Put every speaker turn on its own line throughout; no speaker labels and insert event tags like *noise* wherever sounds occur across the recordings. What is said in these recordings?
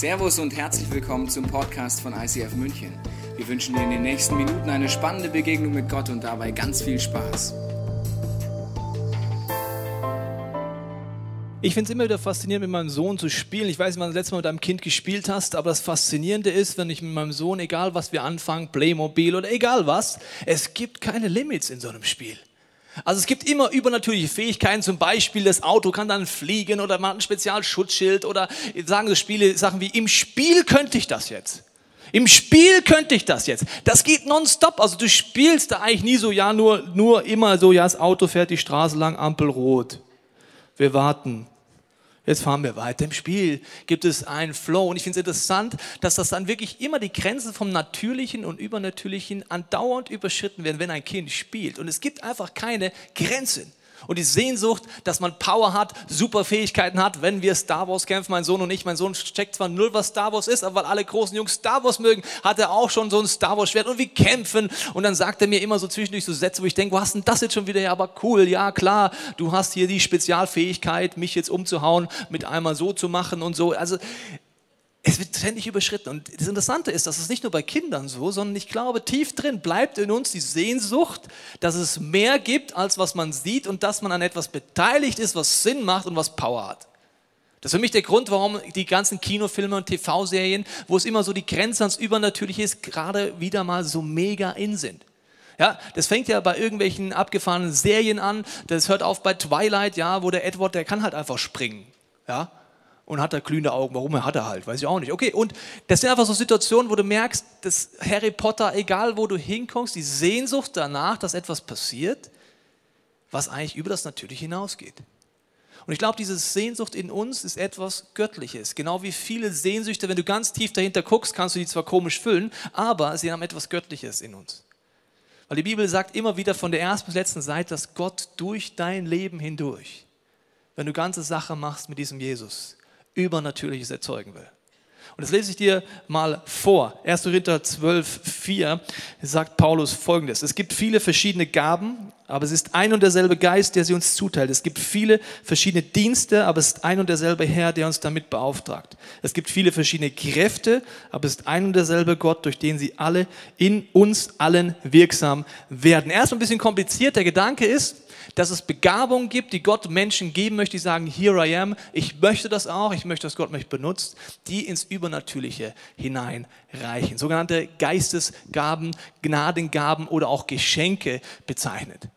Servus und herzlich willkommen zum Podcast von ICF München. Wir wünschen dir in den nächsten Minuten eine spannende Begegnung mit Gott und dabei ganz viel Spaß.
Ich finde es immer wieder faszinierend, mit meinem Sohn zu spielen. Ich weiß nicht, wann du das letzte Mal mit deinem Kind gespielt hast, aber das Faszinierende ist, wenn ich mit meinem Sohn, egal was wir anfangen, Playmobil oder egal was, es gibt keine Limits in so einem Spiel. Also es gibt immer übernatürliche Fähigkeiten, zum Beispiel das Auto kann dann fliegen oder man hat ein Spezialschutzschild oder sagen so Spiele, Sachen wie im Spiel könnte ich das jetzt. Im Spiel könnte ich das jetzt. Das geht nonstop. Also du spielst da eigentlich nie so, ja, nur, nur immer so, ja, das Auto fährt die Straße lang, Ampel rot. Wir warten. Jetzt fahren wir weiter. Im Spiel gibt es einen Flow. Und ich finde es interessant, dass das dann wirklich immer die Grenzen vom Natürlichen und Übernatürlichen andauernd überschritten werden, wenn ein Kind spielt. Und es gibt einfach keine Grenzen. Und die Sehnsucht, dass man Power hat, super Fähigkeiten hat, wenn wir Star Wars kämpfen, mein Sohn und ich. Mein Sohn checkt zwar null, was Star Wars ist, aber weil alle großen Jungs Star Wars mögen, hat er auch schon so ein Star Wars Schwert und wir kämpfen. Und dann sagt er mir immer so zwischendurch so Sätze, wo ich denke, wo hast denn das jetzt schon wieder? Ja, aber cool, ja klar, du hast hier die Spezialfähigkeit, mich jetzt umzuhauen, mit einmal so zu machen und so. Also es wird ständig überschritten. Und das Interessante ist, dass es nicht nur bei Kindern so, sondern ich glaube, tief drin bleibt in uns die Sehnsucht, dass es mehr gibt, als was man sieht und dass man an etwas beteiligt ist, was Sinn macht und was Power hat. Das ist für mich der Grund, warum die ganzen Kinofilme und TV-Serien, wo es immer so die Grenze ans Übernatürliche ist, gerade wieder mal so mega in sind. Ja, das fängt ja bei irgendwelchen abgefahrenen Serien an. Das hört auf bei Twilight, ja, wo der Edward, der kann halt einfach springen. Ja, und hat da glühende Augen. Warum hat er halt, weiß ich auch nicht. Okay, und das sind einfach so Situationen, wo du merkst, dass Harry Potter, egal wo du hinkommst, die Sehnsucht danach, dass etwas passiert, was eigentlich über das Natürliche hinausgeht. Und ich glaube, diese Sehnsucht in uns ist etwas Göttliches. Genau wie viele Sehnsüchte, wenn du ganz tief dahinter guckst, kannst du die zwar komisch füllen, aber sie haben etwas Göttliches in uns. Weil die Bibel sagt immer wieder von der ersten bis letzten Seite, dass Gott durch dein Leben hindurch, wenn du ganze Sache machst mit diesem Jesus, Übernatürliches erzeugen will. Und das lese ich dir mal vor. 1. Korinther 12, 4 sagt Paulus folgendes. Es gibt viele verschiedene Gaben, aber es ist ein und derselbe Geist, der sie uns zuteilt. Es gibt viele verschiedene Dienste, aber es ist ein und derselbe Herr, der uns damit beauftragt. Es gibt viele verschiedene Kräfte, aber es ist ein und derselbe Gott, durch den sie alle in uns allen wirksam werden. Erst ein bisschen kompliziert. Der Gedanke ist, dass es Begabungen gibt, die Gott Menschen geben möchte, die sagen, here I am, ich möchte das auch, ich möchte, dass Gott mich benutzt, die ins Übernatürliche hineinreichen. Sogenannte Geistesgaben, Gnadengaben oder auch Geschenke bezeichnet.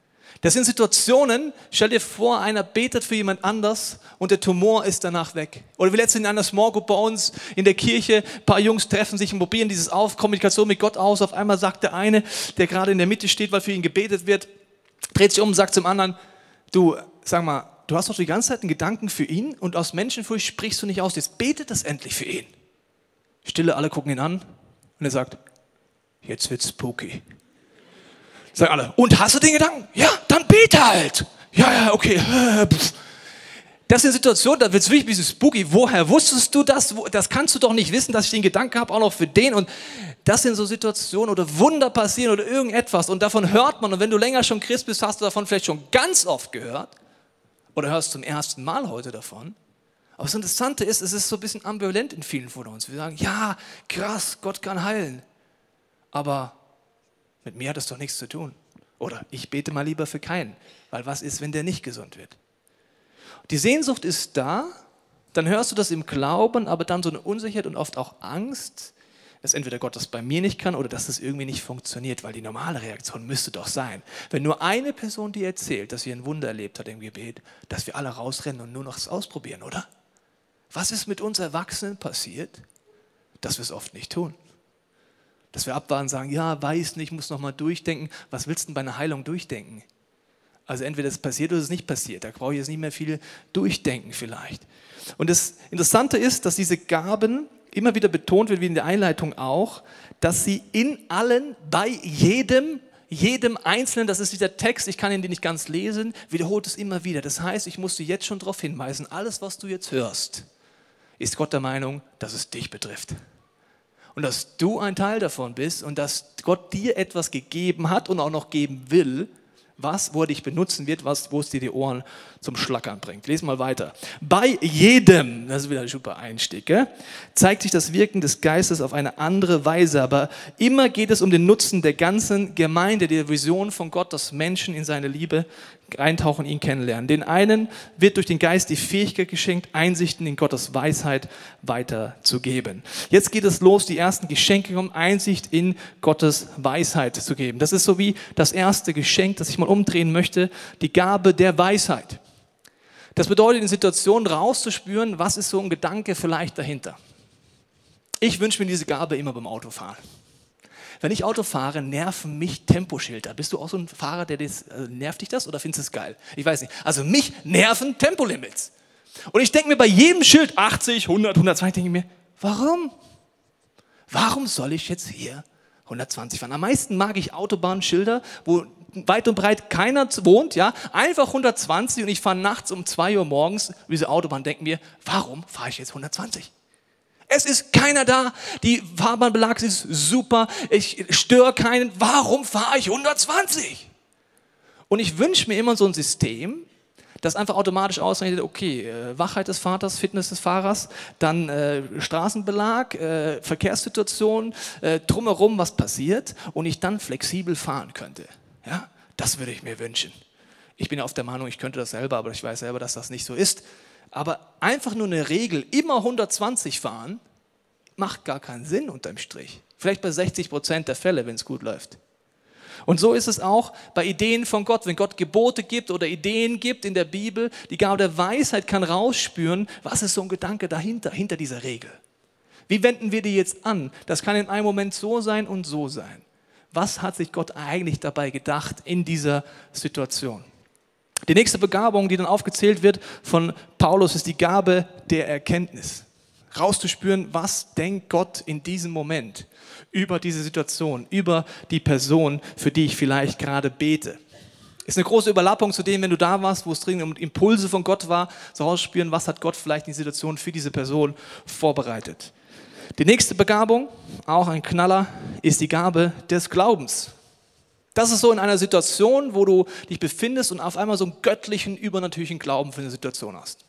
Das sind Situationen, stell dir vor, einer betet für jemand anders und der Tumor ist danach weg. Oder wie letztens in einer Small Group bei uns in der Kirche, ein paar Jungs treffen sich und probieren dieses auf, Kommunikation mit Gott aus. Auf einmal sagt der eine, der gerade in der Mitte steht, weil für ihn gebetet wird, dreht sich um und sagt zum anderen, du, sag mal, du hast doch die ganze Zeit einen Gedanken für ihn und aus Menschenfurcht sprichst du nicht aus, jetzt betet das endlich für ihn. Stille, alle gucken ihn an und er sagt, jetzt wird's spooky. Sagen alle, und hast du den Gedanken? Ja, dann bete halt. Ja, ja, okay. *laughs* Das sind Situationen, da wird es wirklich ein bisschen spooky. Woher wusstest du das? Das kannst du doch nicht wissen, dass ich den Gedanken habe, auch noch für den. Und das sind so Situationen oder Wunder passieren oder irgendetwas und davon hört man. Und wenn du länger schon Christ bist, hast du davon vielleicht schon ganz oft gehört oder hörst zum ersten Mal heute davon. Aber das Interessante ist, es ist so ein bisschen ambivalent in vielen von uns. Wir sagen, ja, krass, Gott kann heilen. Aber mit mir hat das doch nichts zu tun. Oder ich bete mal lieber für keinen, weil was ist, wenn der nicht gesund wird? Die Sehnsucht ist da, dann hörst du das im Glauben, aber dann so eine Unsicherheit und oft auch Angst, dass entweder Gott das bei mir nicht kann oder dass das irgendwie nicht funktioniert, weil die normale Reaktion müsste doch sein, wenn nur eine Person dir erzählt, dass sie ein Wunder erlebt hat im Gebet, dass wir alle rausrennen und nur noch es ausprobieren, oder? Was ist mit uns Erwachsenen passiert, dass wir es oft nicht tun? Dass wir abwarten und sagen, ja, weiß nicht, muss noch mal durchdenken. Was willst du denn bei einer Heilung durchdenken? Also entweder es passiert oder es nicht passiert. Da brauche ich jetzt nicht mehr viel durchdenken vielleicht. Und das Interessante ist, dass diese Gaben immer wieder betont wird, wie in der Einleitung auch, dass sie in allen, bei jedem, jedem Einzelnen, das ist dieser Text, ich kann ihn nicht ganz lesen, wiederholt es immer wieder. Das heißt, ich muss dir jetzt schon darauf hinweisen, alles, was du jetzt hörst, ist Gott der Meinung, dass es dich betrifft. Und dass du ein Teil davon bist und dass Gott dir etwas gegeben hat und auch noch geben will, was, wo er dich benutzen wird, was, wo es dir die Ohren zum Schlackern bringt. Lesen mal weiter. Bei jedem, das ist wieder ein super Einstieg, gell, zeigt sich das Wirken des Geistes auf eine andere Weise, aber immer geht es um den Nutzen der ganzen Gemeinde, der Vision von Gott, dass Menschen in seine Liebe eintauchen, ihn kennenlernen. Den einen wird durch den Geist die Fähigkeit geschenkt, Einsichten in Gottes Weisheit weiterzugeben. Jetzt geht es los, die ersten Geschenke um Einsicht in Gottes Weisheit zu geben. Das ist so wie das erste Geschenk, das ich mal umdrehen möchte, die Gabe der Weisheit. Das bedeutet, in Situationen rauszuspüren, was ist so ein Gedanke vielleicht dahinter. Ich wünsche mir diese Gabe immer beim Autofahren. Wenn ich Auto fahre, nerven mich Temposchilder. Bist du auch so ein Fahrer, der das, äh, nervt dich das oder findest du es geil? Ich weiß nicht. Also mich nerven Tempolimits. Und ich denke mir bei jedem Schild 80, 100, 120, denke ich mir, warum? Warum soll ich jetzt hier 120 fahren? Am meisten mag ich Autobahnschilder, wo weit und breit keiner wohnt, ja, einfach 120 und ich fahre nachts um 2 Uhr morgens über diese Autobahn, denke mir, warum fahre ich jetzt 120? Es ist keiner da. Die Fahrbahnbelag ist super. Ich störe keinen. Warum fahre ich 120? Und ich wünsche mir immer so ein System, das einfach automatisch ausrechnet, okay, äh, Wachheit des Vaters, Fitness des Fahrers, dann äh, Straßenbelag, äh, Verkehrssituation, äh, drumherum, was passiert und ich dann flexibel fahren könnte. Ja, das würde ich mir wünschen. Ich bin auf der Meinung, ich könnte das selber, aber ich weiß selber, dass das nicht so ist. Aber einfach nur eine Regel, immer 120 fahren, macht gar keinen Sinn unterm Strich. Vielleicht bei 60 Prozent der Fälle, wenn es gut läuft. Und so ist es auch bei Ideen von Gott. Wenn Gott Gebote gibt oder Ideen gibt in der Bibel, die Gabe der Weisheit kann rausspüren, was ist so ein Gedanke dahinter, hinter dieser Regel. Wie wenden wir die jetzt an? Das kann in einem Moment so sein und so sein. Was hat sich Gott eigentlich dabei gedacht in dieser Situation? Die nächste Begabung, die dann aufgezählt wird von Paulus, ist die Gabe der Erkenntnis. Rauszuspüren, was denkt Gott in diesem Moment über diese Situation, über die Person, für die ich vielleicht gerade bete. Ist eine große Überlappung zu dem, wenn du da warst, wo es dringend um Impulse von Gott war, so rausspüren, was hat Gott vielleicht in die Situation für diese Person vorbereitet. Die nächste Begabung, auch ein Knaller, ist die Gabe des Glaubens. Das ist so in einer Situation, wo du dich befindest und auf einmal so einen göttlichen, übernatürlichen Glauben für eine Situation hast.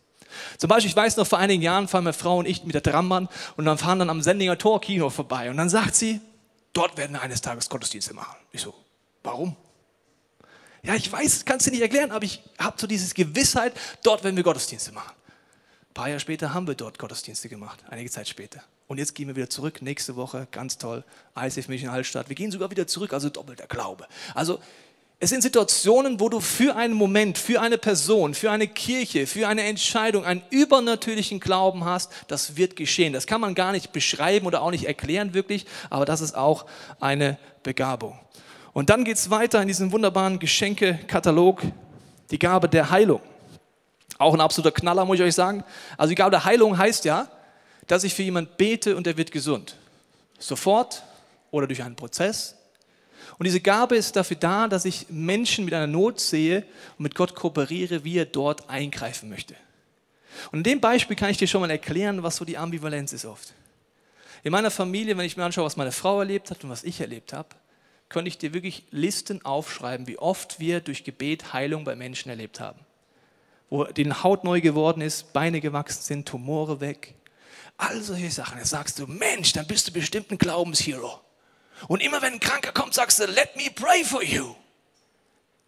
Zum Beispiel, ich weiß noch, vor einigen Jahren fahren meine Frau und ich mit der Trambahn und dann fahren dann am Sendinger Tor Kino vorbei und dann sagt sie, dort werden wir eines Tages Gottesdienste machen. Ich so, warum? Ja, ich weiß, kannst du nicht erklären, aber ich habe so diese Gewissheit, dort werden wir Gottesdienste machen. Ein paar Jahre später haben wir dort Gottesdienste gemacht, einige Zeit später. Und jetzt gehen wir wieder zurück, nächste Woche, ganz toll, ICF München Hallstatt. Wir gehen sogar wieder zurück, also doppelter Glaube. Also es sind Situationen, wo du für einen Moment, für eine Person, für eine Kirche, für eine Entscheidung einen übernatürlichen Glauben hast, das wird geschehen. Das kann man gar nicht beschreiben oder auch nicht erklären wirklich, aber das ist auch eine Begabung. Und dann geht es weiter in diesem wunderbaren Geschenkekatalog, die Gabe der Heilung. Auch ein absoluter Knaller, muss ich euch sagen. Also die Gabe der Heilung heißt ja, dass ich für jemanden bete und er wird gesund. Sofort oder durch einen Prozess. Und diese Gabe ist dafür da, dass ich Menschen mit einer Not sehe und mit Gott kooperiere, wie er dort eingreifen möchte. Und in dem Beispiel kann ich dir schon mal erklären, was so die Ambivalenz ist oft. In meiner Familie, wenn ich mir anschaue, was meine Frau erlebt hat und was ich erlebt habe, könnte ich dir wirklich Listen aufschreiben, wie oft wir durch Gebet Heilung bei Menschen erlebt haben. Wo denen Haut neu geworden ist, Beine gewachsen sind, Tumore weg, All solche Sachen. Jetzt sagst du, Mensch, dann bist du bestimmt ein Glaubenshero. Und immer wenn ein Kranker kommt, sagst du, let me pray for you.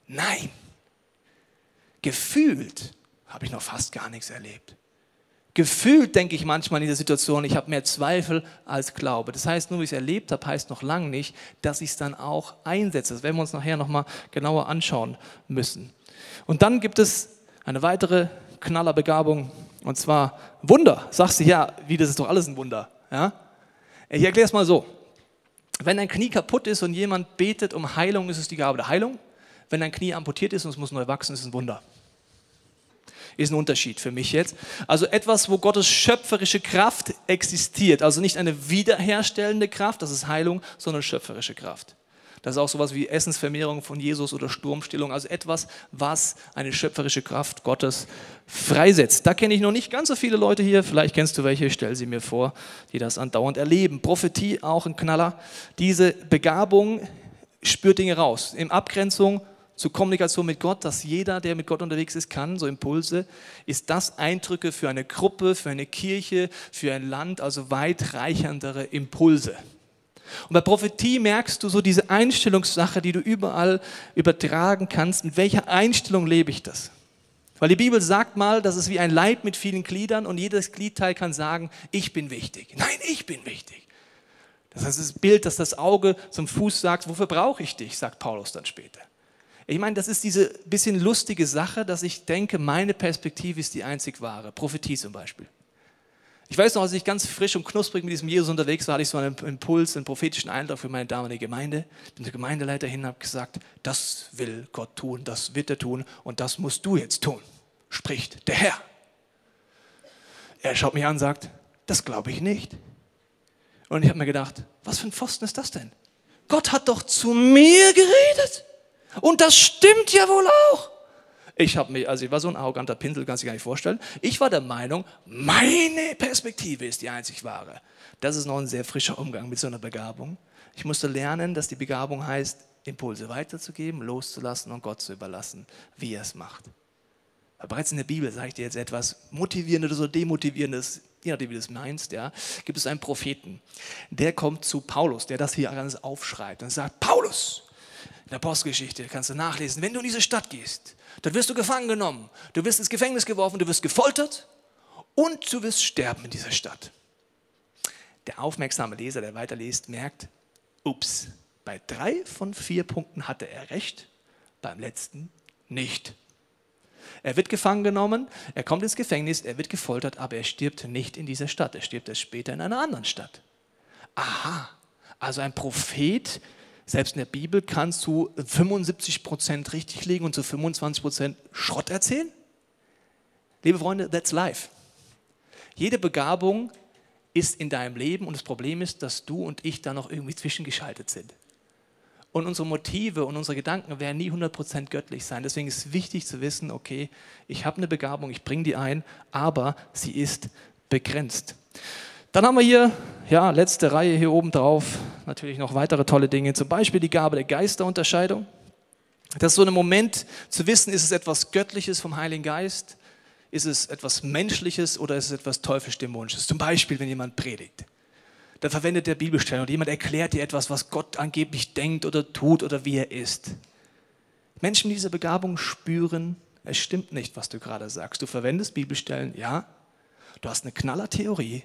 Nein. Gefühlt habe ich noch fast gar nichts erlebt. Gefühlt denke ich manchmal in dieser Situation, ich habe mehr Zweifel als Glaube. Das heißt, nur wie ich es erlebt habe, heißt noch lange nicht, dass ich es dann auch einsetze. Das werden wir uns nachher nochmal genauer anschauen müssen. Und dann gibt es eine weitere Knallerbegabung, und zwar Wunder. Sagst du, ja, wie, das ist doch alles ein Wunder. Ja? Ich erkläre es mal so. Wenn dein Knie kaputt ist und jemand betet um Heilung, ist es die Gabe der Heilung. Wenn dein Knie amputiert ist und es muss neu wachsen, ist es ein Wunder. Ist ein Unterschied für mich jetzt. Also etwas, wo Gottes schöpferische Kraft existiert. Also nicht eine wiederherstellende Kraft, das ist Heilung, sondern schöpferische Kraft. Das ist auch sowas wie Essensvermehrung von Jesus oder Sturmstillung, also etwas, was eine schöpferische Kraft Gottes freisetzt. Da kenne ich noch nicht ganz so viele Leute hier, vielleicht kennst du welche, stell sie mir vor, die das andauernd erleben. Prophetie, auch ein Knaller. Diese Begabung spürt Dinge raus, in Abgrenzung zur Kommunikation mit Gott, dass jeder, der mit Gott unterwegs ist, kann, so Impulse, ist das Eindrücke für eine Gruppe, für eine Kirche, für ein Land, also weit reichendere Impulse. Und bei Prophetie merkst du so diese Einstellungssache, die du überall übertragen kannst. Mit welcher Einstellung lebe ich das? Weil die Bibel sagt mal, das ist wie ein Leib mit vielen Gliedern und jedes Gliedteil kann sagen, ich bin wichtig. Nein, ich bin wichtig. Das heißt, das Bild, dass das Auge zum Fuß sagt, wofür brauche ich dich, sagt Paulus dann später. Ich meine, das ist diese bisschen lustige Sache, dass ich denke, meine Perspektive ist die einzig wahre. Prophetie zum Beispiel. Ich weiß noch, als ich ganz frisch und knusprig mit diesem Jesus unterwegs war, hatte ich so einen Impuls, einen prophetischen Eindruck für meine damalige Gemeinde. Bin der Gemeindeleiter hin und habe gesagt, das will Gott tun, das wird er tun und das musst du jetzt tun, spricht der Herr. Er schaut mich an und sagt, das glaube ich nicht. Und ich habe mir gedacht, was für ein Pfosten ist das denn? Gott hat doch zu mir geredet. Und das stimmt ja wohl auch. Ich habe mich, also ich war so ein arroganter Pinsel, kannst du gar nicht vorstellen. Ich war der Meinung, meine Perspektive ist die einzig wahre. Das ist noch ein sehr frischer Umgang mit so einer Begabung. Ich musste lernen, dass die Begabung heißt, Impulse weiterzugeben, loszulassen und Gott zu überlassen, wie er es macht. Aber bereits in der Bibel sage ich dir jetzt etwas Motivierendes oder Demotivierendes, je nachdem, wie du es meinst, ja, gibt es einen Propheten, der kommt zu Paulus, der das hier alles aufschreibt und sagt, Paulus, in der Postgeschichte kannst du nachlesen, wenn du in diese Stadt gehst, dann wirst du gefangen genommen, du wirst ins Gefängnis geworfen, du wirst gefoltert und du wirst sterben in dieser Stadt. Der aufmerksame Leser, der weiterliest, merkt, ups, bei drei von vier Punkten hatte er recht, beim letzten nicht. Er wird gefangen genommen, er kommt ins Gefängnis, er wird gefoltert, aber er stirbt nicht in dieser Stadt, er stirbt erst später in einer anderen Stadt. Aha, also ein Prophet selbst in der Bibel kannst du 75 Prozent richtig liegen und zu 25 Prozent Schrott erzählen? Liebe Freunde, that's life. Jede Begabung ist in deinem Leben und das Problem ist, dass du und ich da noch irgendwie zwischengeschaltet sind. Und unsere Motive und unsere Gedanken werden nie 100% göttlich sein. Deswegen ist es wichtig zu wissen, okay, ich habe eine Begabung, ich bringe die ein, aber sie ist begrenzt. Dann haben wir hier, ja, letzte Reihe hier oben drauf, natürlich noch weitere tolle Dinge, zum Beispiel die Gabe der Geisterunterscheidung. Das ist so ein Moment zu wissen, ist es etwas Göttliches vom Heiligen Geist, ist es etwas Menschliches oder ist es etwas Teuflisch-Dämonisches. Zum Beispiel, wenn jemand predigt, dann verwendet der Bibelstellen und jemand erklärt dir etwas, was Gott angeblich denkt oder tut oder wie er ist. Menschen mit dieser Begabung spüren, es stimmt nicht, was du gerade sagst. Du verwendest Bibelstellen, ja, du hast eine knaller Theorie,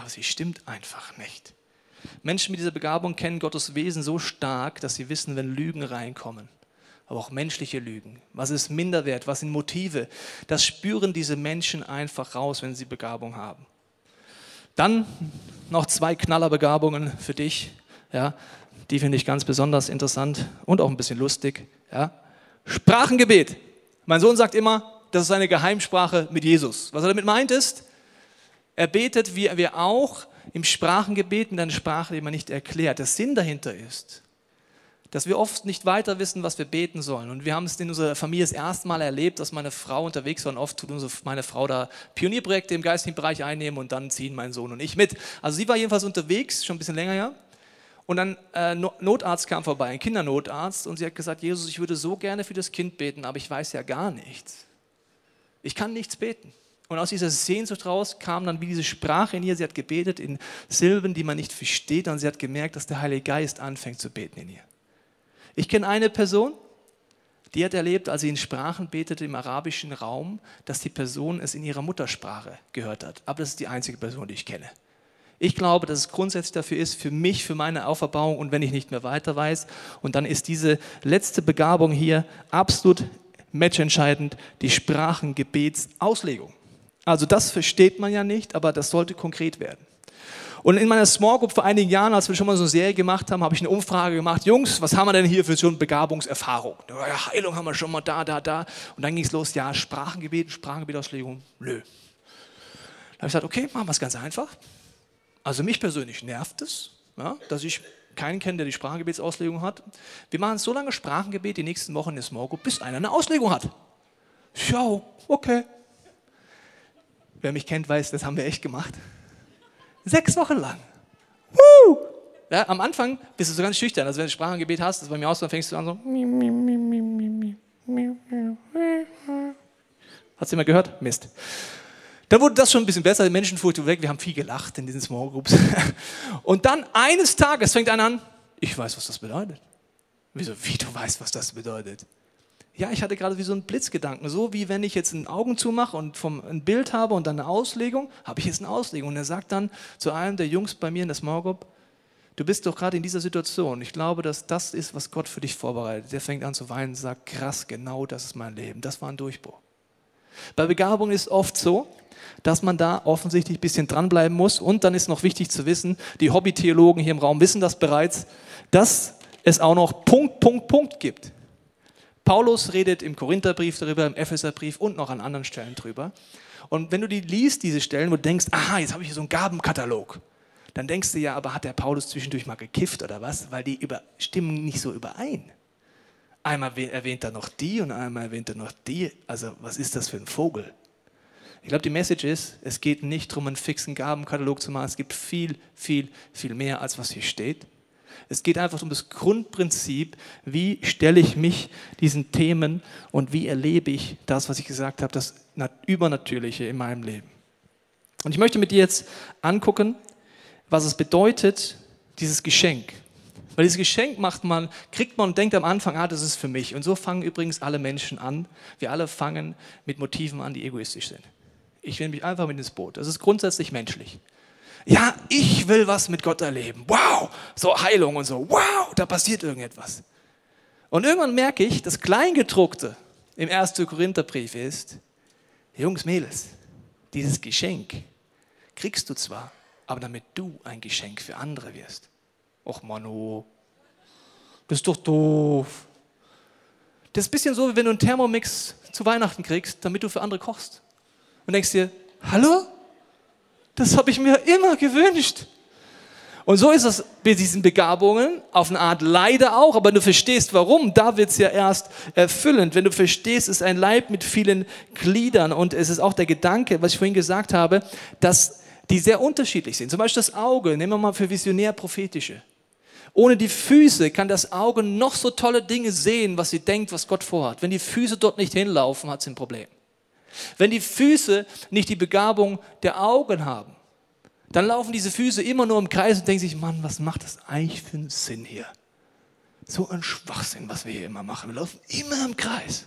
aber sie stimmt einfach nicht. Menschen mit dieser Begabung kennen Gottes Wesen so stark, dass sie wissen, wenn Lügen reinkommen, aber auch menschliche Lügen, was ist Minderwert, was sind Motive, das spüren diese Menschen einfach raus, wenn sie Begabung haben. Dann noch zwei Knallerbegabungen für dich, ja, die finde ich ganz besonders interessant und auch ein bisschen lustig. Ja. Sprachengebet. Mein Sohn sagt immer, das ist eine Geheimsprache mit Jesus. Was er damit meint ist, er betet, wie wir auch, im Sprachengebet in einer Sprache, die man nicht erklärt. Der Sinn dahinter ist, dass wir oft nicht weiter wissen, was wir beten sollen. Und wir haben es in unserer Familie das erste Mal erlebt, dass meine Frau unterwegs war und oft tut unsere, meine Frau da Pionierprojekte im geistigen Bereich einnehmen und dann ziehen mein Sohn und ich mit. Also sie war jedenfalls unterwegs, schon ein bisschen länger ja. Und dann äh, Notarzt kam vorbei, ein Kindernotarzt, und sie hat gesagt, Jesus, ich würde so gerne für das Kind beten, aber ich weiß ja gar nichts. Ich kann nichts beten. Und aus dieser Sehnsucht raus kam dann wie diese Sprache in ihr. Sie hat gebetet in Silben, die man nicht versteht. Und sie hat gemerkt, dass der Heilige Geist anfängt zu beten in ihr. Ich kenne eine Person, die hat erlebt, als sie in Sprachen betete im arabischen Raum, dass die Person es in ihrer Muttersprache gehört hat. Aber das ist die einzige Person, die ich kenne. Ich glaube, dass es grundsätzlich dafür ist, für mich, für meine Auferbauung und wenn ich nicht mehr weiter weiß. Und dann ist diese letzte Begabung hier absolut matchentscheidend, die Sprachengebetsauslegung. Also das versteht man ja nicht, aber das sollte konkret werden. Und in meiner Small Group vor einigen Jahren, als wir schon mal so eine Serie gemacht haben, habe ich eine Umfrage gemacht. Jungs, was haben wir denn hier für so eine Begabungserfahrung? Ja, Heilung haben wir schon mal da, da, da. Und dann ging es los, ja, Sprachengebet, Sprachengebetauslegung, nö. Da habe ich gesagt, okay, machen wir es ganz einfach. Also mich persönlich nervt es, ja, dass ich keinen kenne, der die Sprachengebetsauslegung hat. Wir machen so lange Sprachengebet die nächsten Wochen in der Small Group, bis einer eine Auslegung hat. Ja, okay. Wer mich kennt, weiß, das haben wir echt gemacht. Sechs Wochen lang. Woo! Ja, am Anfang bist du so ganz schüchtern. Also wenn du Sprachengebet hast, das ist bei mir auch so, dann fängst du an so. Hat es jemand gehört? Mist. Dann wurde das schon ein bisschen besser, die Menschenfurcht weg, wir haben viel gelacht in diesen Small Groups. *laughs* Und dann eines Tages fängt einer an, ich weiß, was das bedeutet. Wieso, wie du weißt, was das bedeutet? Ja, ich hatte gerade wie so einen Blitzgedanken, so wie wenn ich jetzt ein Augen zumache und vom, ein Bild habe und dann eine Auslegung, habe ich jetzt eine Auslegung. Und er sagt dann zu einem der Jungs bei mir in der Small Group, du bist doch gerade in dieser Situation. Ich glaube, dass das ist, was Gott für dich vorbereitet. Der fängt an zu weinen und sagt, krass, genau das ist mein Leben. Das war ein Durchbruch. Bei Begabung ist oft so, dass man da offensichtlich ein bisschen dranbleiben muss. Und dann ist noch wichtig zu wissen, die Hobbytheologen hier im Raum wissen das bereits, dass es auch noch Punkt, Punkt, Punkt gibt. Paulus redet im Korintherbrief darüber, im Epheserbrief und noch an anderen Stellen drüber. Und wenn du die liest, diese Stellen, wo du denkst, aha, jetzt habe ich hier so einen Gabenkatalog, dann denkst du ja, aber hat der Paulus zwischendurch mal gekifft oder was? Weil die über, stimmen nicht so überein. Einmal erwähnt er noch die und einmal erwähnt er noch die. Also was ist das für ein Vogel? Ich glaube, die Message ist, es geht nicht darum, einen fixen Gabenkatalog zu machen. Es gibt viel, viel, viel mehr, als was hier steht. Es geht einfach um das Grundprinzip, wie stelle ich mich diesen Themen und wie erlebe ich das, was ich gesagt habe, das Übernatürliche in meinem Leben. Und ich möchte mit dir jetzt angucken, was es bedeutet, dieses Geschenk. Weil dieses Geschenk macht man, kriegt man und denkt am Anfang, ah, das ist für mich. Und so fangen übrigens alle Menschen an. Wir alle fangen mit Motiven an, die egoistisch sind. Ich will mich einfach mit ins Boot. Das ist grundsätzlich menschlich. Ja, ich will was mit Gott erleben. Wow, so Heilung und so. Wow, da passiert irgendetwas. Und irgendwann merke ich, das Kleingedruckte im 1. Korintherbrief ist, Jungs, Mädels, dieses Geschenk kriegst du zwar, aber damit du ein Geschenk für andere wirst. Och Manu, das ist doch doof. Das ist ein bisschen so, wie wenn du einen Thermomix zu Weihnachten kriegst, damit du für andere kochst. Und denkst dir, hallo? Das habe ich mir immer gewünscht. Und so ist es mit diesen Begabungen, auf eine Art leider auch, aber du verstehst, warum, da wird es ja erst erfüllend. Wenn du verstehst, es ist ein Leib mit vielen Gliedern und es ist auch der Gedanke, was ich vorhin gesagt habe, dass die sehr unterschiedlich sind. Zum Beispiel das Auge, nehmen wir mal für visionär-prophetische. Ohne die Füße kann das Auge noch so tolle Dinge sehen, was sie denkt, was Gott vorhat. Wenn die Füße dort nicht hinlaufen, hat sie ein Problem. Wenn die Füße nicht die Begabung der Augen haben, dann laufen diese Füße immer nur im Kreis und denken sich, Mann, was macht das eigentlich für einen Sinn hier? So ein Schwachsinn, was wir hier immer machen. Wir laufen immer im Kreis.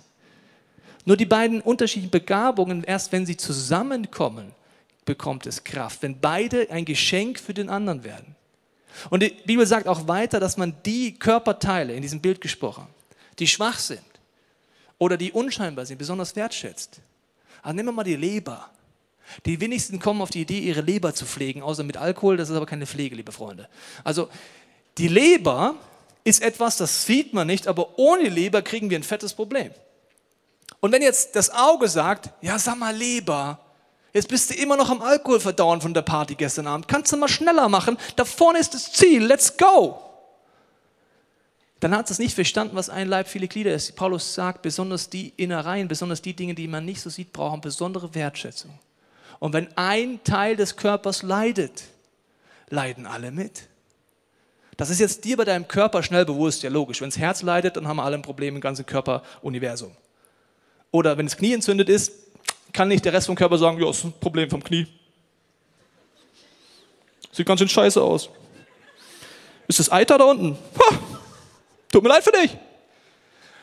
Nur die beiden unterschiedlichen Begabungen, erst wenn sie zusammenkommen, bekommt es Kraft. Wenn beide ein Geschenk für den anderen werden. Und die Bibel sagt auch weiter, dass man die Körperteile, in diesem Bild gesprochen, die schwach sind oder die unscheinbar sind, besonders wertschätzt. Also nehmen wir mal die Leber. Die wenigsten kommen auf die Idee, ihre Leber zu pflegen, außer mit Alkohol. Das ist aber keine Pflege, liebe Freunde. Also die Leber ist etwas, das sieht man nicht, aber ohne Leber kriegen wir ein fettes Problem. Und wenn jetzt das Auge sagt, ja sag mal Leber, jetzt bist du immer noch am Alkohol verdauen von der Party gestern Abend, kannst du mal schneller machen, da vorne ist das Ziel, let's go. Dann hat es nicht verstanden, was ein Leib viele Glieder ist. Paulus sagt, besonders die Innereien, besonders die Dinge, die man nicht so sieht, brauchen besondere Wertschätzung. Und wenn ein Teil des Körpers leidet, leiden alle mit. Das ist jetzt dir bei deinem Körper schnell bewusst, ja logisch. Wenn das Herz leidet, dann haben wir alle ein Problem im ganzen Körperuniversum. Oder wenn das Knie entzündet ist, kann nicht der Rest vom Körper sagen, ja, ist ein Problem vom Knie. Sieht ganz schön scheiße aus. Ist das Eiter da unten? Ha, tut mir leid für dich.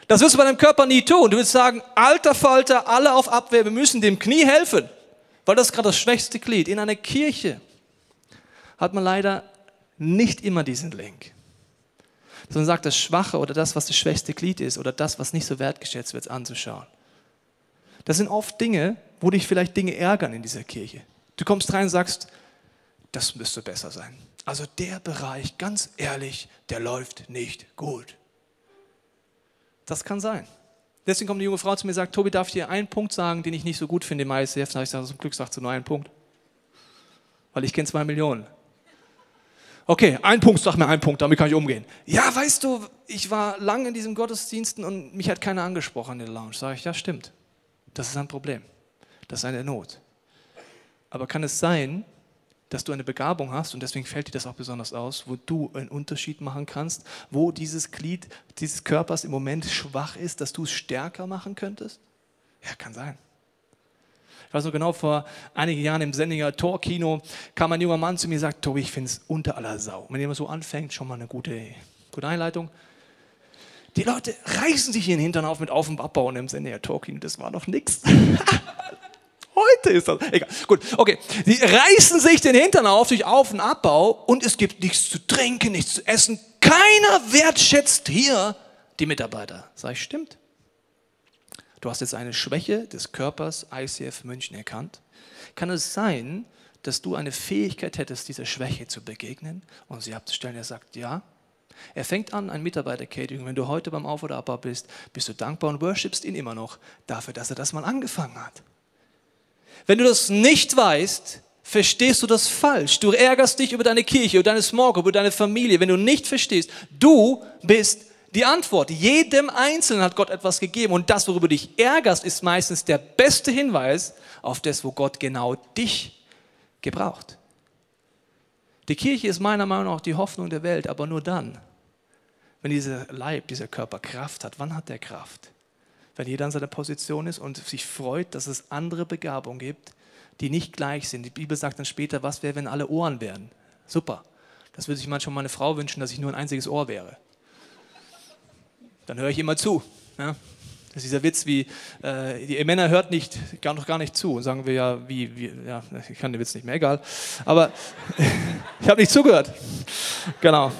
Das wirst du bei deinem Körper nie tun. Du willst sagen, alter Falter, alle auf Abwehr, wir müssen dem Knie helfen. Weil das gerade das schwächste Glied. In einer Kirche hat man leider nicht immer diesen Link. Sondern sagt, das Schwache oder das, was das schwächste Glied ist oder das, was nicht so wertgeschätzt wird, anzuschauen. Das sind oft Dinge, wo dich vielleicht Dinge ärgern in dieser Kirche. Du kommst rein und sagst, das müsste besser sein. Also der Bereich, ganz ehrlich, der läuft nicht gut. Das kann sein. Deswegen kommt die junge Frau zu mir und sagt, Tobi, darf ich dir einen Punkt sagen, den ich nicht so gut finde im ISF? Habe ich gesagt, zum Glück sagst du nur einen Punkt. Weil ich kenne zwei Millionen. Okay, ein Punkt, sag mir einen Punkt, damit kann ich umgehen. Ja, weißt du, ich war lang in diesen Gottesdiensten und mich hat keiner angesprochen in der Lounge. Sag ich, ja, stimmt. Das ist ein Problem. Das ist eine Not. Aber kann es sein, dass du eine Begabung hast und deswegen fällt dir das auch besonders aus, wo du einen Unterschied machen kannst, wo dieses Glied dieses Körpers im Moment schwach ist, dass du es stärker machen könntest? Ja, kann sein. Ich weiß noch genau, vor einigen Jahren im Sendinger Torkino kam ein junger Mann zu mir und sagt, Tobi, ich finde es unter aller Sau. Und wenn jemand so anfängt, schon mal eine gute, gute Einleitung. Die Leute reißen sich ihren Hintern auf mit Auf- und Abbauen im Sendinger Torkino. Das war noch nichts. *laughs* Heute ist das. Egal. Gut, okay. Sie reißen sich den Hintern auf durch Auf- und Abbau und es gibt nichts zu trinken, nichts zu essen. Keiner wertschätzt hier die Mitarbeiter. Sag ich, stimmt. Du hast jetzt eine Schwäche des Körpers ICF München erkannt. Kann es sein, dass du eine Fähigkeit hättest, dieser Schwäche zu begegnen und sie abzustellen? Er sagt, ja. Er fängt an, ein Mitarbeiter-Catering. Wenn du heute beim Auf- oder Abbau bist, bist du dankbar und worshipst ihn immer noch dafür, dass er das mal angefangen hat. Wenn du das nicht weißt, verstehst du das falsch. Du ärgerst dich über deine Kirche, über deine Small über deine Familie. Wenn du nicht verstehst, du bist die Antwort. Jedem Einzelnen hat Gott etwas gegeben. Und das, worüber du dich ärgerst, ist meistens der beste Hinweis auf das, wo Gott genau dich gebraucht. Die Kirche ist meiner Meinung nach die Hoffnung der Welt, aber nur dann, wenn dieser Leib, dieser Körper Kraft hat. Wann hat der Kraft? Wenn jeder an seiner Position ist und sich freut, dass es andere Begabungen gibt, die nicht gleich sind. Die Bibel sagt dann später, was wäre, wenn alle Ohren wären? Super. Das würde sich manchmal meine Frau wünschen, dass ich nur ein einziges Ohr wäre dann höre ich immer zu. Ja? Das ist dieser Witz, wie äh, die Männer hört nicht, gar noch gar nicht zu. Und sagen wir ja, wie, wie, ja, ich kann den Witz nicht mehr, egal. Aber *laughs* ich habe nicht zugehört. Genau.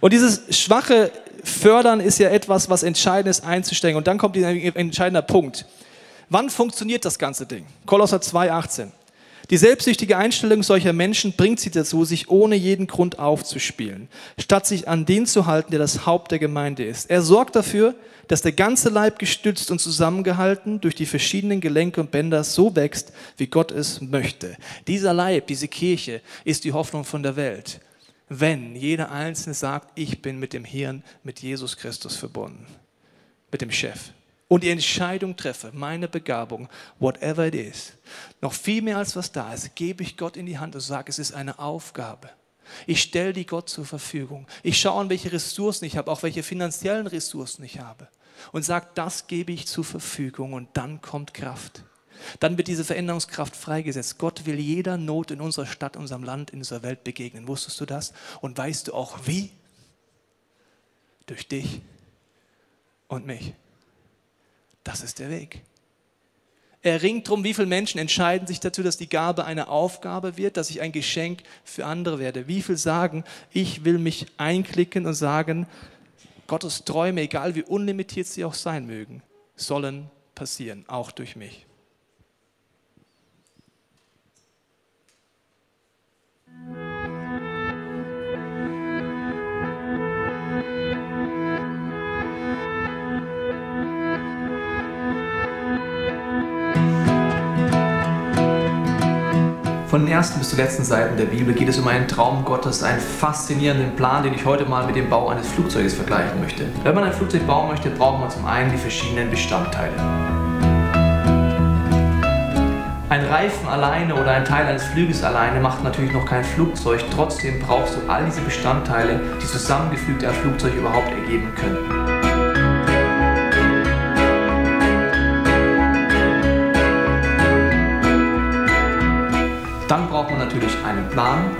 Und dieses schwache Fördern ist ja etwas, was entscheidend ist einzustellen. Und dann kommt ein entscheidender Punkt. Wann funktioniert das ganze Ding? Kolosser 2,18. Die selbstsüchtige Einstellung solcher Menschen bringt sie dazu, sich ohne jeden Grund aufzuspielen, statt sich an den zu halten, der das Haupt der Gemeinde ist. Er sorgt dafür, dass der ganze Leib gestützt und zusammengehalten durch die verschiedenen Gelenke und Bänder so wächst, wie Gott es möchte. Dieser Leib, diese Kirche ist die Hoffnung von der Welt. Wenn jeder Einzelne sagt, ich bin mit dem Hirn, mit Jesus Christus verbunden, mit dem Chef und die Entscheidung treffe, meine Begabung, whatever it is, noch viel mehr als was da ist, gebe ich Gott in die Hand und sage, es ist eine Aufgabe. Ich stelle die Gott zur Verfügung. Ich schaue an, welche Ressourcen ich habe, auch welche finanziellen Ressourcen ich habe. Und sage, das gebe ich zur Verfügung und dann kommt Kraft. Dann wird diese Veränderungskraft freigesetzt. Gott will jeder Not in unserer Stadt, unserem Land, in unserer Welt begegnen. Wusstest du das? Und weißt du auch wie? Durch dich und mich. Das ist der Weg. Er ringt darum, wie viele Menschen entscheiden sich dazu, dass die Gabe eine Aufgabe wird, dass ich ein Geschenk für andere werde. Wie viele sagen, ich will mich einklicken und sagen, Gottes Träume, egal wie unlimitiert sie auch sein mögen, sollen passieren, auch durch mich. Von den ersten bis zur letzten Seiten der Bibel geht es um einen Traum Gottes, einen faszinierenden Plan, den ich heute mal mit dem Bau eines Flugzeuges vergleichen möchte. Wenn man ein Flugzeug bauen möchte, braucht man zum einen die verschiedenen Bestandteile. Ein Reifen alleine oder ein Teil eines Flüges alleine macht natürlich noch kein Flugzeug. Trotzdem brauchst du all diese Bestandteile, die zusammengefügt ein Flugzeug überhaupt ergeben können. Dann braucht man natürlich einen Plan,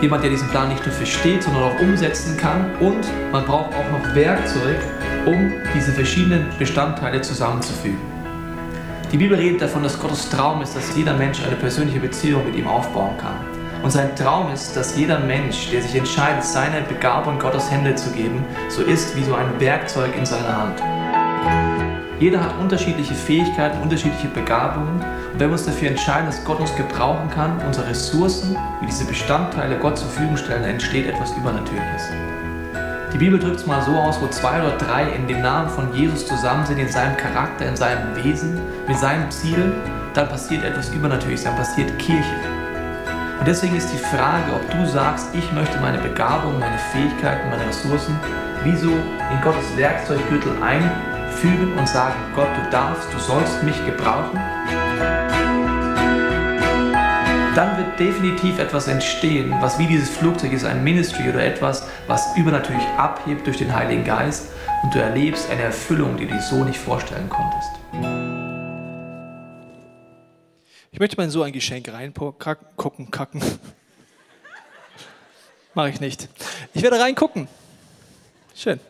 jemand, der diesen Plan nicht nur versteht, sondern auch umsetzen kann. Und man braucht auch noch Werkzeug, um diese verschiedenen Bestandteile zusammenzufügen. Die Bibel redet davon, dass Gottes Traum ist, dass jeder Mensch eine persönliche Beziehung mit ihm aufbauen kann. Und sein Traum ist, dass jeder Mensch, der sich entscheidet, seine Begabung Gottes Hände zu geben, so ist wie so ein Werkzeug in seiner Hand. Jeder hat unterschiedliche Fähigkeiten, unterschiedliche Begabungen. Wenn wir uns dafür entscheiden, dass Gott uns gebrauchen kann, unsere Ressourcen, wie diese Bestandteile Gott zur Verfügung stellen, entsteht etwas Übernatürliches. Die Bibel drückt es mal so aus, wo zwei oder drei in dem Namen von Jesus zusammen sind, in seinem Charakter, in seinem Wesen, mit seinem Ziel, dann passiert etwas Übernatürliches, dann passiert Kirche. Und deswegen ist die Frage, ob du sagst, ich möchte meine Begabung, meine Fähigkeiten, meine Ressourcen, wie so in Gottes Werkzeuggürtel einfügen und sagen, Gott, du darfst, du sollst mich gebrauchen. Dann wird definitiv etwas entstehen, was wie dieses Flugzeug ist, ein Ministry oder etwas, was übernatürlich abhebt durch den Heiligen Geist und du erlebst eine Erfüllung, die du dir so nicht vorstellen konntest. Ich möchte mal in so ein Geschenk reingucken, kacken. *laughs* Mache ich nicht. Ich werde reingucken. Schön.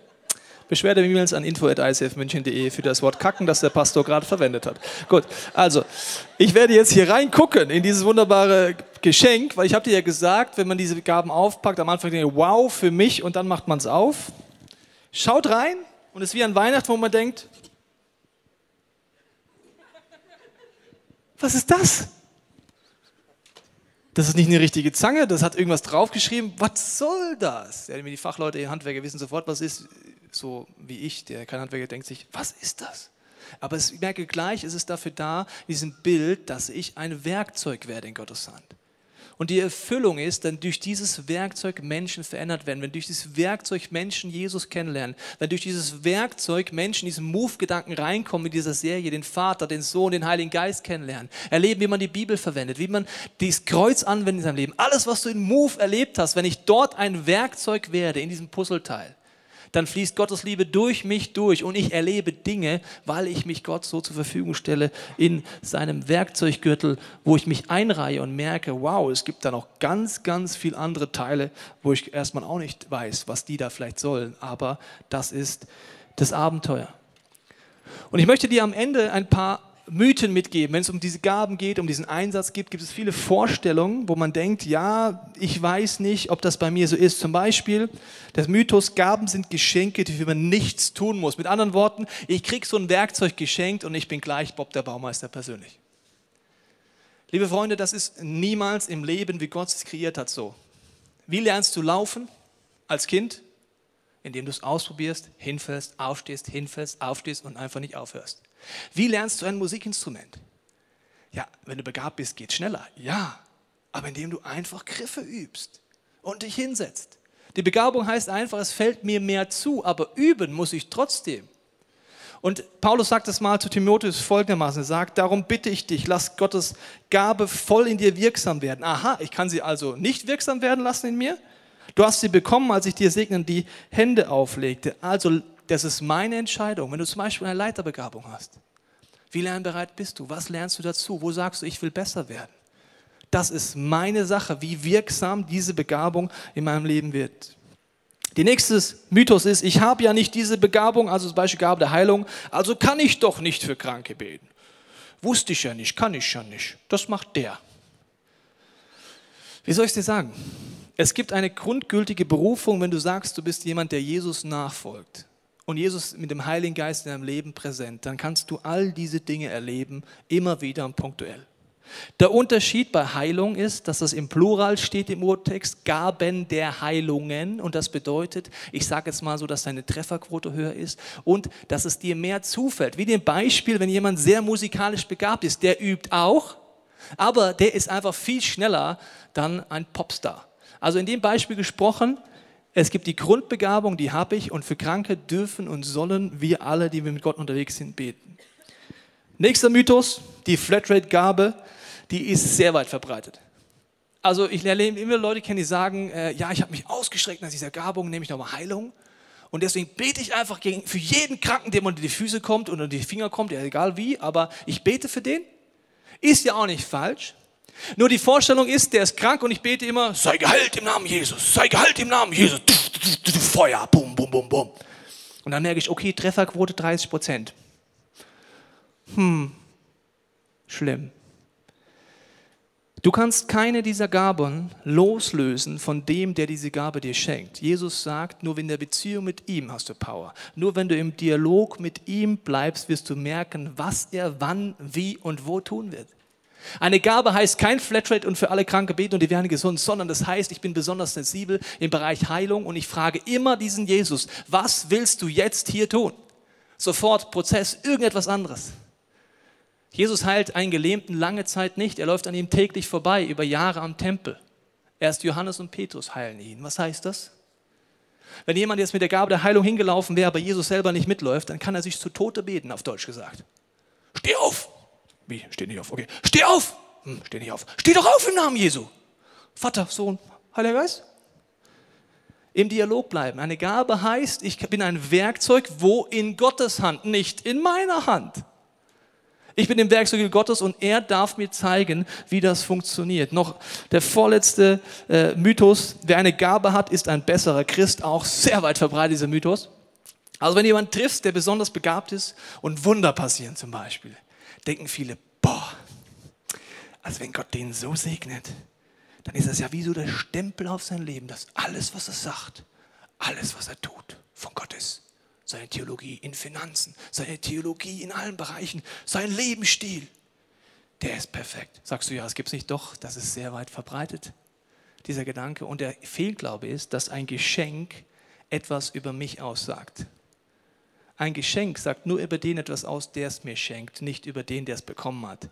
Beschwerde-E-Mails an info.icfmünchen.de für das Wort kacken, das der Pastor gerade verwendet hat. Gut, also ich werde jetzt hier reingucken in dieses wunderbare Geschenk, weil ich habe dir ja gesagt, wenn man diese Gaben aufpackt, am Anfang denkt wow, für mich und dann macht man es auf. Schaut rein und es ist wie an Weihnachten, wo man denkt, was ist das? Das ist nicht eine richtige Zange, das hat irgendwas draufgeschrieben. Was soll das? Ja, die Fachleute, die Handwerker wissen sofort, was ist. So wie ich, der kein Handwerker denkt sich, was ist das? Aber ich merke gleich, es ist dafür da, diesem Bild, dass ich ein Werkzeug werde in Gottes Hand. Und die Erfüllung ist, wenn durch dieses Werkzeug Menschen verändert werden, wenn durch dieses Werkzeug Menschen Jesus kennenlernen, wenn durch dieses Werkzeug Menschen diesen Move-Gedanken reinkommen in dieser Serie, den Vater, den Sohn, den Heiligen Geist kennenlernen, erleben, wie man die Bibel verwendet, wie man dieses Kreuz anwendet in seinem Leben. Alles, was du in Move erlebt hast, wenn ich dort ein Werkzeug werde in diesem Puzzleteil, dann fließt Gottes Liebe durch mich durch und ich erlebe Dinge, weil ich mich Gott so zur Verfügung stelle in seinem Werkzeuggürtel, wo ich mich einreihe und merke, wow, es gibt da noch ganz, ganz viele andere Teile, wo ich erstmal auch nicht weiß, was die da vielleicht sollen, aber das ist das Abenteuer. Und ich möchte dir am Ende ein paar Mythen mitgeben. Wenn es um diese Gaben geht, um diesen Einsatz geht, gibt es viele Vorstellungen, wo man denkt, ja, ich weiß nicht, ob das bei mir so ist. Zum Beispiel der Mythos, Gaben sind Geschenke, die man nichts tun muss. Mit anderen Worten, ich kriege so ein Werkzeug geschenkt und ich bin gleich Bob der Baumeister persönlich. Liebe Freunde, das ist niemals im Leben, wie Gott es kreiert hat, so. Wie lernst du laufen als Kind? Indem du es ausprobierst, hinfällst, aufstehst, hinfällst, aufstehst und einfach nicht aufhörst. Wie lernst du ein Musikinstrument? Ja, wenn du begabt bist, geht schneller. Ja, aber indem du einfach Griffe übst und dich hinsetzt. Die Begabung heißt einfach, es fällt mir mehr zu, aber üben muss ich trotzdem. Und Paulus sagt es mal zu Timotheus folgendermaßen, er sagt, darum bitte ich dich, lass Gottes Gabe voll in dir wirksam werden. Aha, ich kann sie also nicht wirksam werden lassen in mir? Du hast sie bekommen, als ich dir segnend die Hände auflegte. Also das ist meine Entscheidung. Wenn du zum Beispiel eine Leiterbegabung hast, wie lernbereit bist du? Was lernst du dazu? Wo sagst du, ich will besser werden? Das ist meine Sache, wie wirksam diese Begabung in meinem Leben wird. Die nächste Mythos ist, ich habe ja nicht diese Begabung, also zum Beispiel Gabe der Heilung, also kann ich doch nicht für Kranke beten. Wusste ich ja nicht, kann ich ja nicht. Das macht der. Wie soll ich es dir sagen? Es gibt eine grundgültige Berufung, wenn du sagst, du bist jemand, der Jesus nachfolgt und Jesus mit dem Heiligen Geist in deinem Leben präsent, dann kannst du all diese Dinge erleben, immer wieder und punktuell. Der Unterschied bei Heilung ist, dass das im Plural steht im Urtext, Gaben der Heilungen. Und das bedeutet, ich sage jetzt mal so, dass deine Trefferquote höher ist und dass es dir mehr zufällt. Wie dem Beispiel, wenn jemand sehr musikalisch begabt ist, der übt auch, aber der ist einfach viel schneller dann ein Popstar. Also in dem Beispiel gesprochen, es gibt die Grundbegabung, die habe ich, und für Kranke dürfen und sollen wir alle, die wir mit Gott unterwegs sind, beten. Nächster Mythos, die Flatrate-Gabe, die ist sehr weit verbreitet. Also ich lerne immer Leute kennen, die sagen, äh, ja, ich habe mich ausgestreckt nach dieser Gabung, nehme ich nochmal Heilung. Und deswegen bete ich einfach gegen, für jeden Kranken, dem unter die Füße kommt und unter die Finger kommt, ja egal wie, aber ich bete für den. Ist ja auch nicht falsch. Nur die Vorstellung ist, der ist krank und ich bete immer, sei geheilt im Namen Jesus, sei geheilt im Namen Jesus. Feuer, bum, bum, bum, bum. Und dann merke ich, okay, Trefferquote 30 Prozent. Hm, schlimm. Du kannst keine dieser Gaben loslösen von dem, der diese Gabe dir schenkt. Jesus sagt, nur in der Beziehung mit ihm hast du Power. Nur wenn du im Dialog mit ihm bleibst, wirst du merken, was er wann, wie und wo tun wird. Eine Gabe heißt kein Flatrate und für alle Kranke beten und die werden gesund, sondern das heißt, ich bin besonders sensibel im Bereich Heilung und ich frage immer diesen Jesus, was willst du jetzt hier tun? Sofort Prozess, irgendetwas anderes. Jesus heilt einen Gelähmten lange Zeit nicht, er läuft an ihm täglich vorbei, über Jahre am Tempel. Erst Johannes und Petrus heilen ihn. Was heißt das? Wenn jemand jetzt mit der Gabe der Heilung hingelaufen wäre, aber Jesus selber nicht mitläuft, dann kann er sich zu Tode beten, auf Deutsch gesagt. Steh auf! Wie? Steht nicht auf. Okay. Steh auf! Hm, steh nicht auf. Steh doch auf im Namen Jesu. Vater, Sohn, Heiliger Geist. Im Dialog bleiben. Eine Gabe heißt, ich bin ein Werkzeug, wo in Gottes Hand, nicht in meiner Hand. Ich bin im Werkzeug Gottes und er darf mir zeigen, wie das funktioniert. Noch der vorletzte äh, Mythos, wer eine Gabe hat, ist ein besserer Christ. Auch sehr weit verbreitet dieser Mythos. Also wenn jemand triffst, der besonders begabt ist und Wunder passieren zum Beispiel, denken viele, boah, also wenn Gott den so segnet, dann ist das ja wie so der Stempel auf sein Leben, dass alles, was er sagt, alles, was er tut, von Gott ist. Seine Theologie in Finanzen, seine Theologie in allen Bereichen, sein Lebensstil, der ist perfekt. Sagst du, ja, es gibt es nicht doch, das ist sehr weit verbreitet, dieser Gedanke. Und der Fehlglaube ist, dass ein Geschenk etwas über mich aussagt. Ein Geschenk sagt nur über den etwas aus, der es mir schenkt, nicht über den, der es bekommen hat.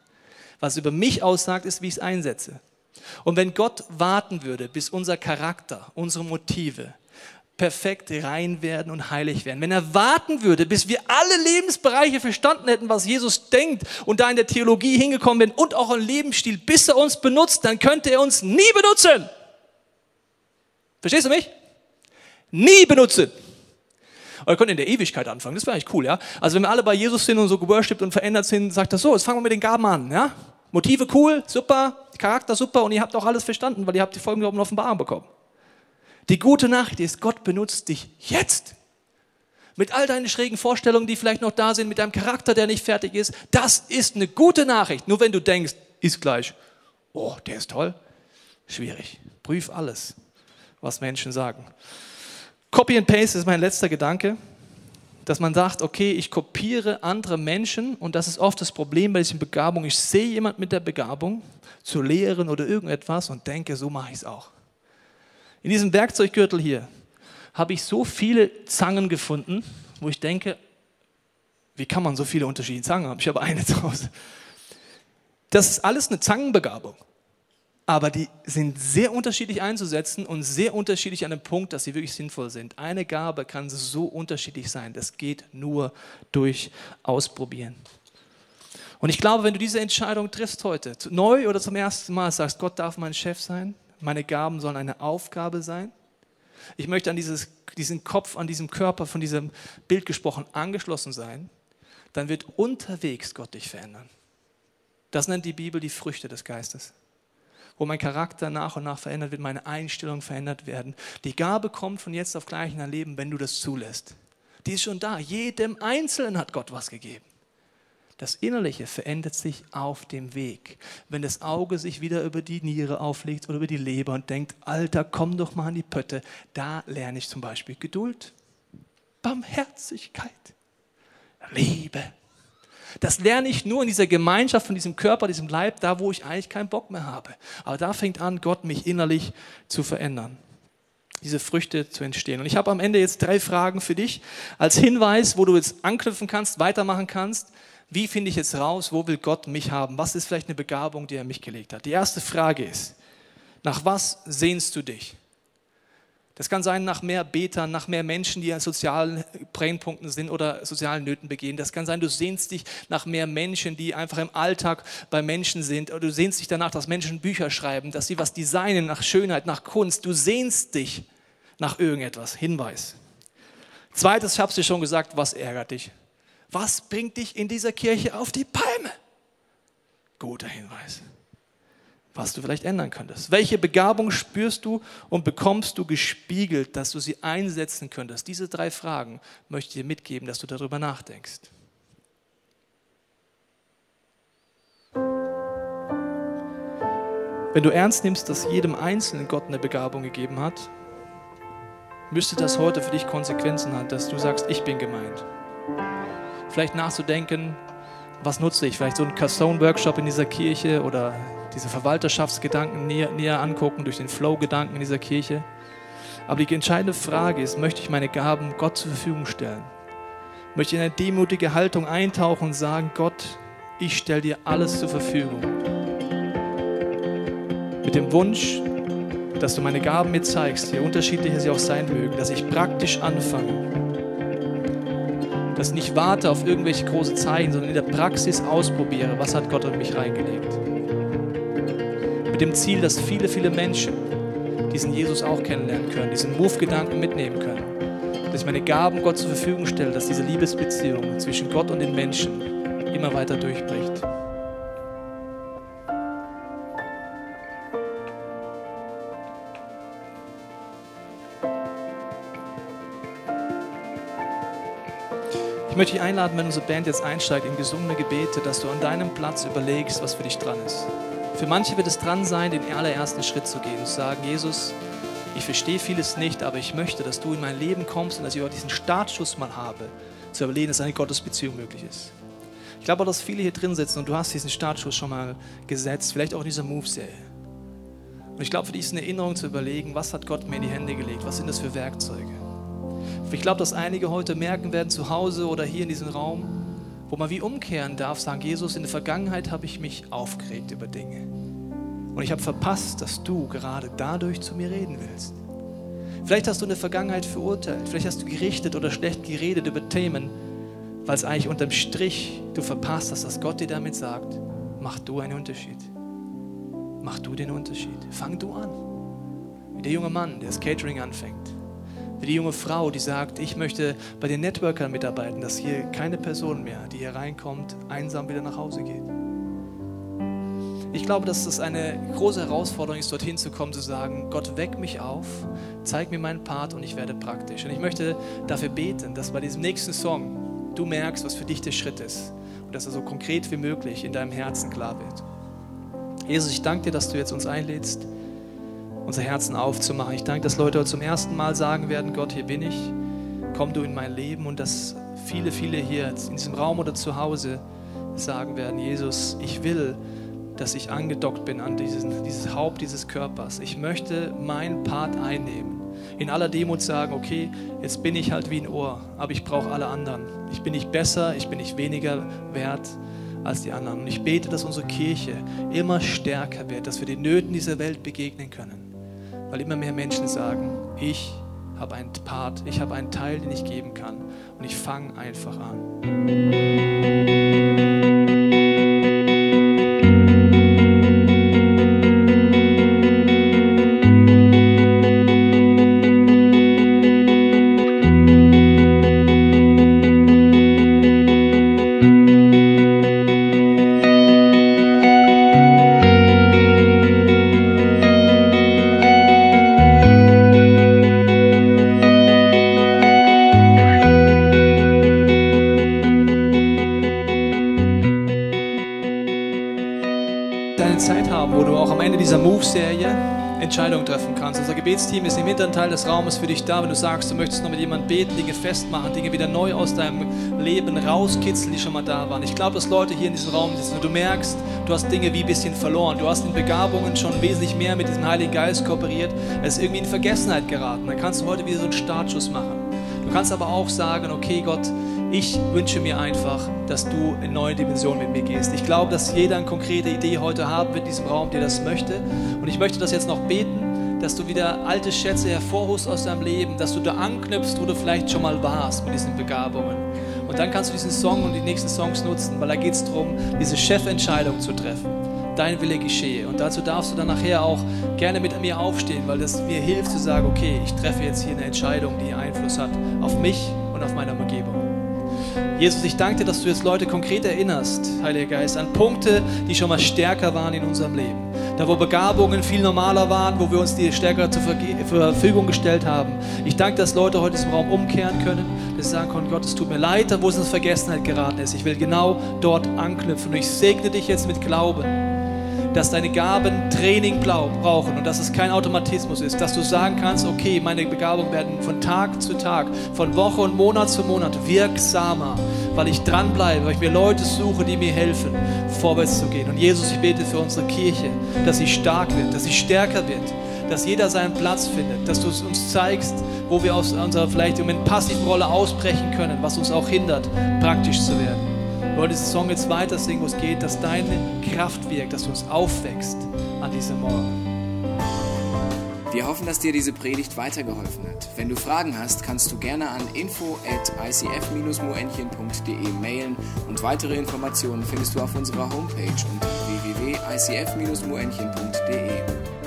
Was über mich aussagt, ist, wie ich es einsetze. Und wenn Gott warten würde, bis unser Charakter, unsere Motive perfekt rein werden und heilig werden, wenn er warten würde, bis wir alle Lebensbereiche verstanden hätten, was Jesus denkt und da in der Theologie hingekommen wären und auch im Lebensstil, bis er uns benutzt, dann könnte er uns nie benutzen. Verstehst du mich? Nie benutzen. Oder wir können in der Ewigkeit anfangen, das wäre eigentlich cool, ja? Also wenn wir alle bei Jesus sind und so geworshipped und verändert sind, sagt er so, jetzt fangen wir mit den Gaben an, ja? Motive cool, super, Charakter super und ihr habt auch alles verstanden, weil ihr habt die folgende Offenbarung bekommen. Die gute Nachricht ist, Gott benutzt dich jetzt. Mit all deinen schrägen Vorstellungen, die vielleicht noch da sind, mit deinem Charakter, der nicht fertig ist. Das ist eine gute Nachricht. Nur wenn du denkst, ist gleich, oh, der ist toll. Schwierig. Prüf alles, was Menschen sagen. Copy and Paste ist mein letzter Gedanke dass man sagt, okay, ich kopiere andere Menschen und das ist oft das Problem bei diesen Begabungen. Ich sehe jemand mit der Begabung zu lehren oder irgendetwas und denke, so mache ich es auch. In diesem Werkzeuggürtel hier habe ich so viele Zangen gefunden, wo ich denke, wie kann man so viele unterschiedliche Zangen haben? Ich habe eine *laughs* zu Hause. Das ist alles eine Zangenbegabung aber die sind sehr unterschiedlich einzusetzen und sehr unterschiedlich an dem Punkt, dass sie wirklich sinnvoll sind. Eine Gabe kann so unterschiedlich sein, das geht nur durch Ausprobieren. Und ich glaube, wenn du diese Entscheidung triffst heute, neu oder zum ersten Mal sagst, Gott darf mein Chef sein, meine Gaben sollen eine Aufgabe sein, ich möchte an dieses, diesen Kopf, an diesem Körper, von diesem Bild gesprochen, angeschlossen sein, dann wird unterwegs Gott dich verändern. Das nennt die Bibel die Früchte des Geistes wo mein Charakter nach und nach verändert wird, meine Einstellung verändert werden. Die Gabe kommt von jetzt auf gleich in dein Leben, wenn du das zulässt. Die ist schon da. Jedem Einzelnen hat Gott was gegeben. Das Innerliche verändert sich auf dem Weg. Wenn das Auge sich wieder über die Niere auflegt oder über die Leber und denkt, Alter, komm doch mal in die Pötte, da lerne ich zum Beispiel Geduld, Barmherzigkeit, Liebe, das lerne ich nur in dieser Gemeinschaft von diesem Körper, diesem Leib, da wo ich eigentlich keinen Bock mehr habe. Aber da fängt an, Gott mich innerlich zu verändern. Diese Früchte zu entstehen. Und ich habe am Ende jetzt drei Fragen für dich als Hinweis, wo du jetzt anknüpfen kannst, weitermachen kannst. Wie finde ich jetzt raus, wo will Gott mich haben? Was ist vielleicht eine Begabung, die er mich gelegt hat? Die erste Frage ist, nach was sehnst du dich? Das kann sein nach mehr Betern, nach mehr Menschen, die an sozialen Brennpunkten sind oder sozialen Nöten begehen. Das kann sein, du sehnst dich nach mehr Menschen, die einfach im Alltag bei Menschen sind. Oder du sehnst dich danach, dass Menschen Bücher schreiben, dass sie was designen, nach Schönheit, nach Kunst. Du sehnst dich nach irgendetwas. Hinweis. Zweites, ich habe es dir schon gesagt, was ärgert dich? Was bringt dich in dieser Kirche auf die Palme? Guter Hinweis was du vielleicht ändern könntest. Welche Begabung spürst du und bekommst du gespiegelt, dass du sie einsetzen könntest? Diese drei Fragen möchte ich dir mitgeben, dass du darüber nachdenkst. Wenn du ernst nimmst, dass jedem Einzelnen Gott eine Begabung gegeben hat, müsste das heute für dich Konsequenzen haben, dass du sagst, ich bin gemeint. Vielleicht nachzudenken, was nutze ich? Vielleicht so einen Cassone-Workshop in dieser Kirche oder diese Verwalterschaftsgedanken näher, näher angucken, durch den Flow-Gedanken in dieser Kirche. Aber die entscheidende Frage ist, möchte ich meine Gaben Gott zur Verfügung stellen? Möchte ich in eine demütige Haltung eintauchen und sagen, Gott, ich stelle dir alles zur Verfügung. Mit dem Wunsch, dass du meine Gaben mir zeigst, je unterschiedlicher sie auch sein mögen, dass ich praktisch anfange. Dass ich nicht warte auf irgendwelche große Zeichen, sondern in der Praxis ausprobiere, was hat Gott in mich reingelegt. Dem Ziel, dass viele, viele Menschen diesen Jesus auch kennenlernen können, diesen Move-Gedanken mitnehmen können. Dass ich meine Gaben Gott zur Verfügung stelle, dass diese Liebesbeziehung zwischen Gott und den Menschen immer weiter durchbricht. Ich möchte dich einladen, wenn unsere Band jetzt einsteigt in gesungene Gebete, dass du an deinem Platz überlegst, was für dich dran ist. Für manche wird es dran sein, den allerersten Schritt zu gehen und zu sagen, Jesus, ich verstehe vieles nicht, aber ich möchte, dass du in mein Leben kommst und dass ich auch diesen Startschuss mal habe, zu überlegen, dass eine Gottesbeziehung möglich ist. Ich glaube auch, dass viele hier drin sitzen und du hast diesen Startschuss schon mal gesetzt, vielleicht auch in dieser Move-Serie. Und ich glaube, für dich ist eine Erinnerung zu überlegen, was hat Gott mir in die Hände gelegt, was sind das für Werkzeuge. Ich glaube, dass einige heute merken werden, zu Hause oder hier in diesem Raum, wo man wie umkehren darf, sagen, Jesus, in der Vergangenheit habe ich mich aufgeregt über Dinge. Und ich habe verpasst, dass du gerade dadurch zu mir reden willst. Vielleicht hast du in der Vergangenheit verurteilt, vielleicht hast du gerichtet oder schlecht geredet über Themen, weil es eigentlich unterm Strich du verpasst hast, dass Gott dir damit sagt, mach du einen Unterschied. Mach du den Unterschied. Fang du an. Wie der junge Mann, der das Catering anfängt. Wie die junge Frau, die sagt, ich möchte bei den Networkern mitarbeiten, dass hier keine Person mehr, die hier reinkommt, einsam wieder nach Hause geht. Ich glaube, dass es eine große Herausforderung ist, dorthin zu kommen, zu sagen, Gott, weck mich auf, zeig mir meinen Part und ich werde praktisch. Und ich möchte dafür beten, dass bei diesem nächsten Song du merkst, was für dich der Schritt ist und dass er so konkret wie möglich in deinem Herzen klar wird. Jesus, ich danke dir, dass du jetzt uns einlädst, unser Herzen aufzumachen. Ich danke, dass Leute heute zum ersten Mal sagen werden, Gott, hier bin ich, komm du in mein Leben und dass viele, viele hier in diesem Raum oder zu Hause sagen werden, Jesus, ich will, dass ich angedockt bin an diesen, dieses Haupt dieses Körpers. Ich möchte meinen Part einnehmen. In aller Demut sagen, okay, jetzt bin ich halt wie ein Ohr, aber ich brauche alle anderen. Ich bin nicht besser, ich bin nicht weniger wert als die anderen. Und ich bete, dass unsere Kirche immer stärker wird, dass wir den Nöten dieser Welt begegnen können. Weil immer mehr Menschen sagen, ich habe einen Part, ich habe einen Teil, den ich geben kann. Und ich fange einfach an. Gebetsteam ist im hinteren Teil des Raumes für dich da, wenn du sagst, du möchtest noch mit jemandem beten, Dinge festmachen, Dinge wieder neu aus deinem Leben rauskitzeln, die schon mal da waren. Ich glaube, dass Leute hier in diesem Raum sitzen und du merkst, du hast Dinge wie ein bisschen verloren. Du hast in Begabungen schon wesentlich mehr mit diesem Heiligen Geist kooperiert. Es ist irgendwie in Vergessenheit geraten. Dann kannst du heute wieder so einen Startschuss machen. Du kannst aber auch sagen, okay Gott, ich wünsche mir einfach, dass du in neue Dimensionen mit mir gehst. Ich glaube, dass jeder eine konkrete Idee heute haben wird in diesem Raum, der das möchte. Und ich möchte das jetzt noch beten, dass du wieder alte Schätze hervorholst aus deinem Leben, dass du da anknüpfst, wo du vielleicht schon mal warst mit diesen Begabungen. Und dann kannst du diesen Song und die nächsten Songs nutzen, weil da geht es darum, diese Chefentscheidung zu treffen. Dein Wille geschehe. Und dazu darfst du dann nachher auch gerne mit mir aufstehen, weil das mir hilft zu sagen, okay, ich treffe jetzt hier eine Entscheidung, die Einfluss hat auf mich und auf meine Umgebung. Jesus, ich danke dir, dass du jetzt Leute konkret erinnerst, Heiliger Geist, an Punkte, die schon mal stärker waren in unserem Leben. Da, wo Begabungen viel normaler waren, wo wir uns die stärker zur Verfügung gestellt haben. Ich danke, dass Leute heute diesem Raum umkehren können, dass sie sagen können, Gott, es tut mir leid, da wo es in Vergessenheit geraten ist. Ich will genau dort anknüpfen. Und ich segne dich jetzt mit Glauben dass deine Gaben Training brauchen und dass es kein Automatismus ist, dass du sagen kannst, okay, meine Begabungen werden von Tag zu Tag, von Woche und Monat zu Monat wirksamer, weil ich dranbleibe, weil ich mir Leute suche, die mir helfen, vorwärts zu gehen. Und Jesus, ich bete für unsere Kirche, dass sie stark wird, dass sie stärker wird, dass jeder seinen Platz findet, dass du es uns zeigst, wo wir aus unserer vielleicht im Moment passiven Rolle ausbrechen können, was uns auch hindert, praktisch zu werden. Wir wollen diesen Song jetzt weiter singen, wo es geht, dass deine Kraft wirkt, dass du uns aufwächst an diesem Morgen.
Wir hoffen, dass dir diese Predigt weitergeholfen hat. Wenn du Fragen hast, kannst du gerne an info at icf-moenchen.de mailen und weitere Informationen findest du auf unserer Homepage unter www.icf-moenchen.de.